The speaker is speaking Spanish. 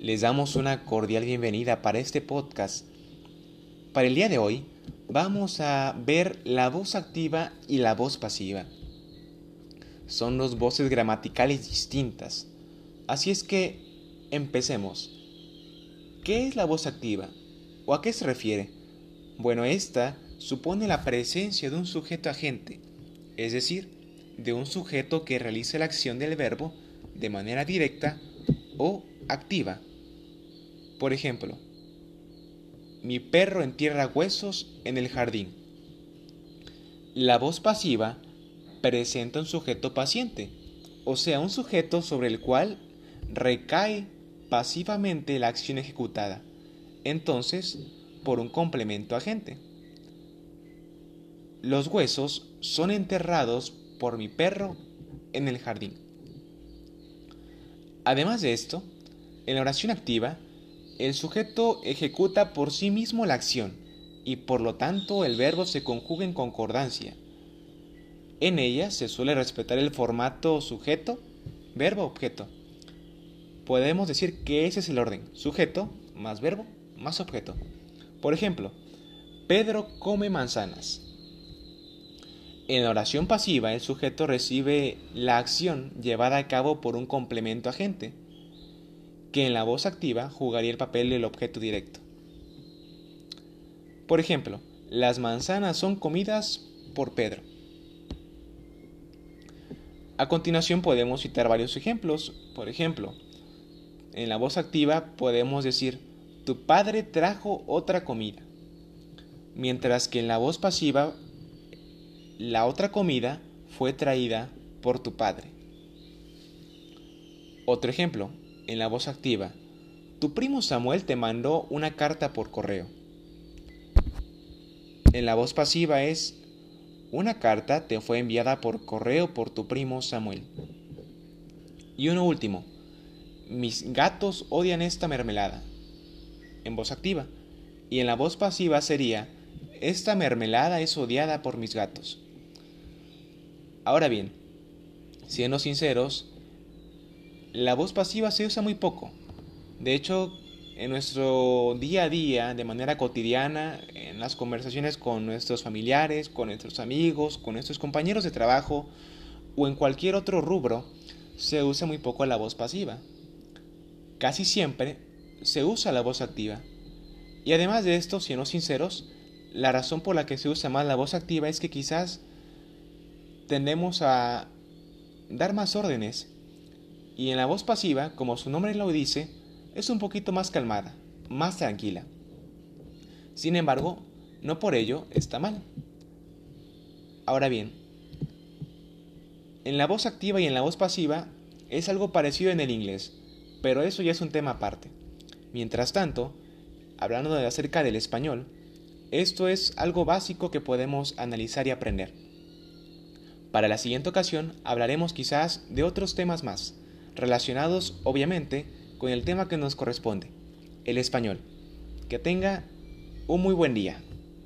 Les damos una cordial bienvenida para este podcast. Para el día de hoy vamos a ver la voz activa y la voz pasiva. Son dos voces gramaticales distintas. Así es que empecemos. ¿Qué es la voz activa? ¿O a qué se refiere? Bueno, esta supone la presencia de un sujeto agente, es decir, de un sujeto que realice la acción del verbo de manera directa o activa. Por ejemplo, mi perro entierra huesos en el jardín. La voz pasiva presenta un sujeto paciente, o sea, un sujeto sobre el cual recae pasivamente la acción ejecutada, entonces por un complemento agente. Los huesos son enterrados por mi perro en el jardín. Además de esto, en la oración activa, el sujeto ejecuta por sí mismo la acción y por lo tanto el verbo se conjuga en concordancia. En ella se suele respetar el formato sujeto, verbo, objeto. Podemos decir que ese es el orden, sujeto más verbo más objeto. Por ejemplo, Pedro come manzanas. En la oración pasiva, el sujeto recibe la acción llevada a cabo por un complemento agente, que en la voz activa jugaría el papel del objeto directo. Por ejemplo, las manzanas son comidas por Pedro. A continuación podemos citar varios ejemplos. Por ejemplo, en la voz activa podemos decir, tu padre trajo otra comida. Mientras que en la voz pasiva la otra comida fue traída por tu padre. Otro ejemplo, en la voz activa, tu primo Samuel te mandó una carta por correo. En la voz pasiva es, una carta te fue enviada por correo por tu primo Samuel. Y uno último, mis gatos odian esta mermelada. En voz activa. Y en la voz pasiva sería, esta mermelada es odiada por mis gatos. Ahora bien, siendo sinceros, la voz pasiva se usa muy poco. De hecho, en nuestro día a día, de manera cotidiana, en las conversaciones con nuestros familiares, con nuestros amigos, con nuestros compañeros de trabajo o en cualquier otro rubro, se usa muy poco la voz pasiva. Casi siempre se usa la voz activa. Y además de esto, siendo sinceros, la razón por la que se usa más la voz activa es que quizás tendemos a dar más órdenes. Y en la voz pasiva, como su nombre lo dice, es un poquito más calmada, más tranquila. Sin embargo, no por ello está mal. Ahora bien, en la voz activa y en la voz pasiva es algo parecido en el inglés, pero eso ya es un tema aparte. Mientras tanto, hablando de acerca del español, esto es algo básico que podemos analizar y aprender. Para la siguiente ocasión hablaremos quizás de otros temas más, relacionados obviamente con el tema que nos corresponde, el español. Que tenga un muy buen día.